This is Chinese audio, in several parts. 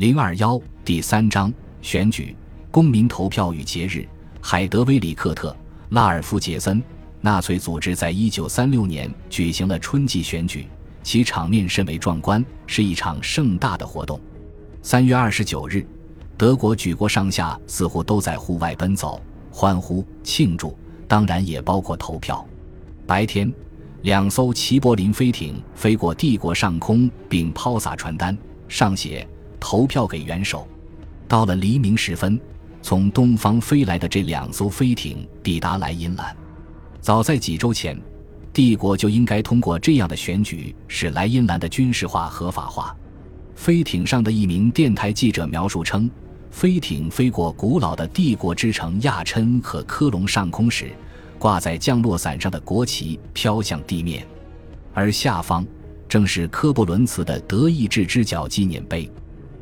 零二幺第三章选举公民投票与节日。海德威里克特·拉尔夫杰森，纳粹组织在一九三六年举行了春季选举，其场面甚为壮观，是一场盛大的活动。三月二十九日，德国举国上下似乎都在户外奔走、欢呼、庆祝，当然也包括投票。白天，两艘齐柏林飞艇飞过帝国上空，并抛洒传单，上写。投票给元首。到了黎明时分，从东方飞来的这两艘飞艇抵达莱茵兰。早在几周前，帝国就应该通过这样的选举，使莱茵兰的军事化合法化。飞艇上的一名电台记者描述称，飞艇飞过古老的帝国之城亚琛和科隆上空时，挂在降落伞上的国旗飘向地面，而下方正是科布伦茨的德意志之角纪念碑。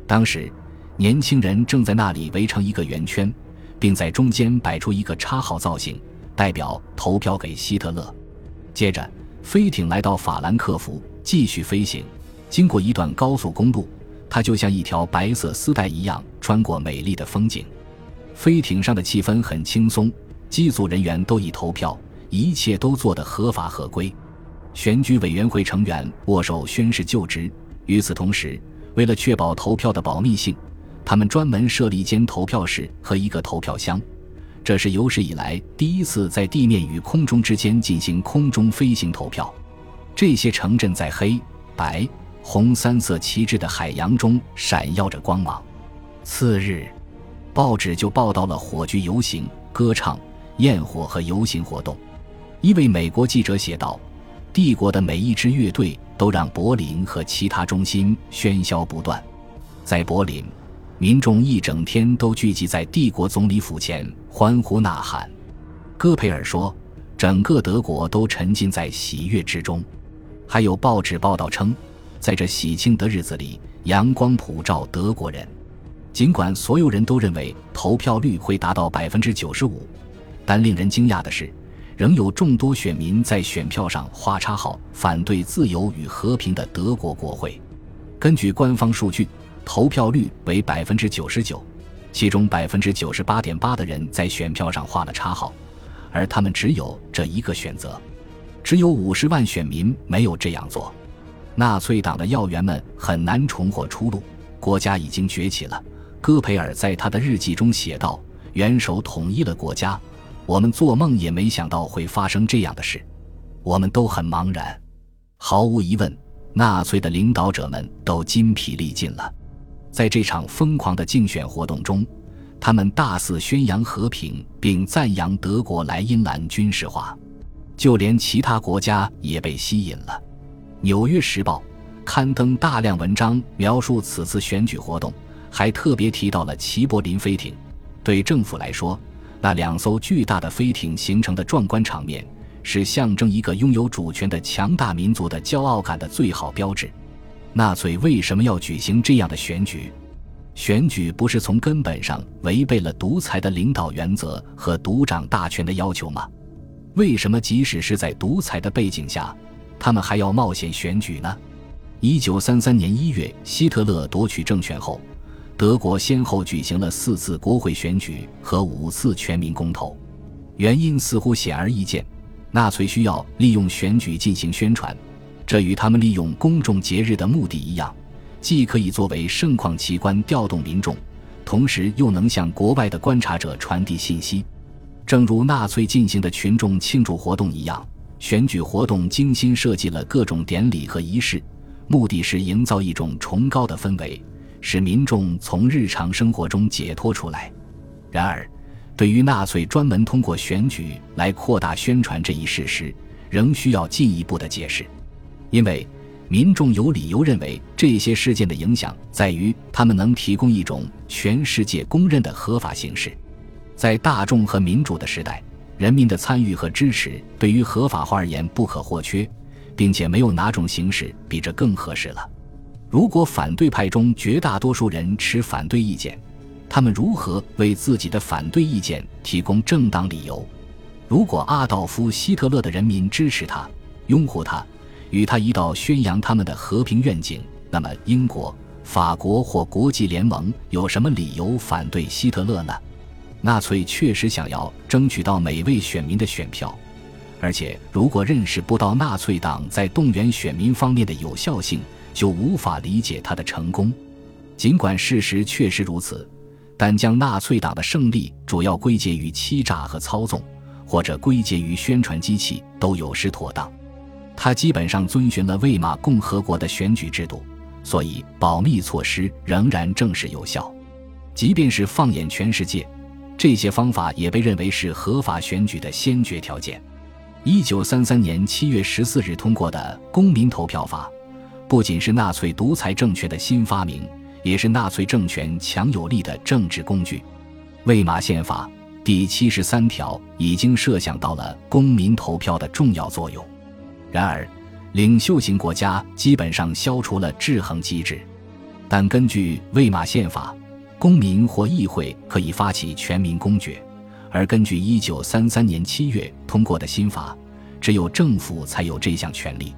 当时，年轻人正在那里围成一个圆圈，并在中间摆出一个叉号造型，代表投票给希特勒。接着，飞艇来到法兰克福，继续飞行。经过一段高速公路，它就像一条白色丝带一样穿过美丽的风景。飞艇上的气氛很轻松，机组人员都已投票，一切都做得合法合规。选举委员会成员握手宣誓就职。与此同时，为了确保投票的保密性，他们专门设立间投票室和一个投票箱。这是有史以来第一次在地面与空中之间进行空中飞行投票。这些城镇在黑白红三色旗帜的海洋中闪耀着光芒。次日，报纸就报道了火炬游行、歌唱、焰火和游行活动。一位美国记者写道。帝国的每一支乐队都让柏林和其他中心喧嚣不断。在柏林，民众一整天都聚集在帝国总理府前欢呼呐喊。戈培尔说：“整个德国都沉浸在喜悦之中。”还有报纸报道称，在这喜庆的日子里，阳光普照德国人。尽管所有人都认为投票率会达到百分之九十五，但令人惊讶的是。仍有众多选民在选票上画叉号，反对自由与和平的德国国会。根据官方数据，投票率为百分之九十九，其中百分之九十八点八的人在选票上画了叉号，而他们只有这一个选择。只有五十万选民没有这样做。纳粹党的要员们很难重获出路，国家已经崛起了。戈培尔在他的日记中写道：“元首统一了国家。”我们做梦也没想到会发生这样的事，我们都很茫然。毫无疑问，纳粹的领导者们都筋疲力尽了。在这场疯狂的竞选活动中，他们大肆宣扬和平，并赞扬德国莱茵兰军事化。就连其他国家也被吸引了。《纽约时报》刊登大量文章描述此次选举活动，还特别提到了齐柏林飞艇。对政府来说，那两艘巨大的飞艇形成的壮观场面，是象征一个拥有主权的强大民族的骄傲感的最好标志。纳粹为什么要举行这样的选举？选举不是从根本上违背了独裁的领导原则和独掌大权的要求吗？为什么即使是在独裁的背景下，他们还要冒险选举呢？一九三三年一月，希特勒夺取政权后。德国先后举行了四次国会选举和五次全民公投，原因似乎显而易见：纳粹需要利用选举进行宣传，这与他们利用公众节日的目的一样，既可以作为盛况奇观调动民众，同时又能向国外的观察者传递信息。正如纳粹进行的群众庆祝活动一样，选举活动精心设计了各种典礼和仪式，目的是营造一种崇高的氛围。使民众从日常生活中解脱出来。然而，对于纳粹专门通过选举来扩大宣传这一事实，仍需要进一步的解释。因为民众有理由认为，这些事件的影响在于他们能提供一种全世界公认的合法形式。在大众和民主的时代，人民的参与和支持对于合法化而言不可或缺，并且没有哪种形式比这更合适了。如果反对派中绝大多数人持反对意见，他们如何为自己的反对意见提供正当理由？如果阿道夫·希特勒的人民支持他、拥护他，与他一道宣扬他们的和平愿景，那么英国、法国或国际联盟有什么理由反对希特勒呢？纳粹确实想要争取到每位选民的选票，而且如果认识不到纳粹党在动员选民方面的有效性，就无法理解他的成功。尽管事实确实如此，但将纳粹党的胜利主要归结于欺诈和操纵，或者归结于宣传机器，都有失妥当。他基本上遵循了魏玛共和国的选举制度，所以保密措施仍然正式有效。即便是放眼全世界。这些方法也被认为是合法选举的先决条件。一九三三年七月十四日通过的公民投票法，不仅是纳粹独裁政权的新发明，也是纳粹政权强有力的政治工具。魏玛宪法第七十三条已经设想到了公民投票的重要作用。然而，领袖型国家基本上消除了制衡机制，但根据魏玛宪法。公民或议会可以发起全民公决，而根据一九三三年七月通过的新法，只有政府才有这项权利。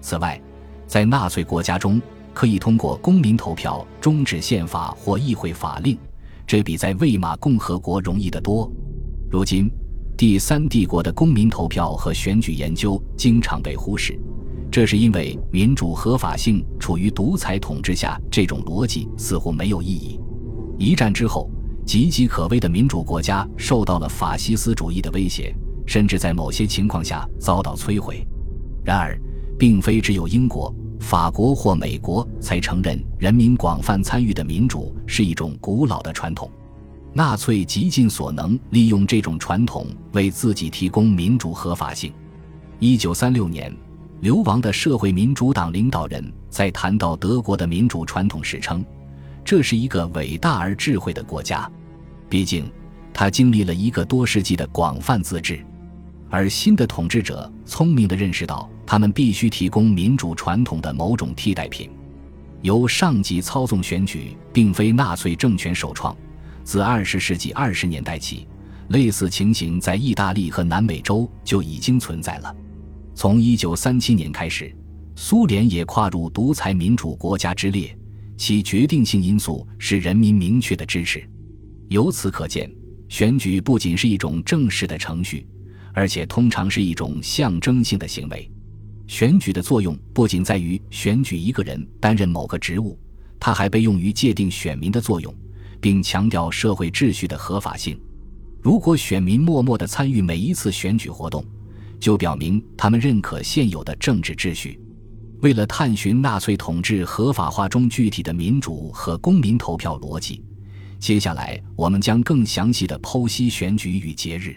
此外，在纳粹国家中，可以通过公民投票终止宪法或议会法令，这比在魏玛共和国容易得多。如今，第三帝国的公民投票和选举研究经常被忽视，这是因为民主合法性处于独裁统治下，这种逻辑似乎没有意义。一战之后，岌岌可危的民主国家受到了法西斯主义的威胁，甚至在某些情况下遭到摧毁。然而，并非只有英国、法国或美国才承认人民广泛参与的民主是一种古老的传统。纳粹极尽所能利用这种传统为自己提供民主合法性。一九三六年，流亡的社会民主党领导人在谈到德国的民主传统时称。这是一个伟大而智慧的国家，毕竟，他经历了一个多世纪的广泛自治，而新的统治者聪明地认识到，他们必须提供民主传统的某种替代品。由上级操纵选举，并非纳粹政权首创，自二十世纪二十年代起，类似情形在意大利和南美洲就已经存在了。从一九三七年开始，苏联也跨入独裁民主国家之列。其决定性因素是人民明确的支持。由此可见，选举不仅是一种正式的程序，而且通常是一种象征性的行为。选举的作用不仅在于选举一个人担任某个职务，它还被用于界定选民的作用，并强调社会秩序的合法性。如果选民默默地参与每一次选举活动，就表明他们认可现有的政治秩序。为了探寻纳粹统治合法化中具体的民主和公民投票逻辑，接下来我们将更详细的剖析选举与节日。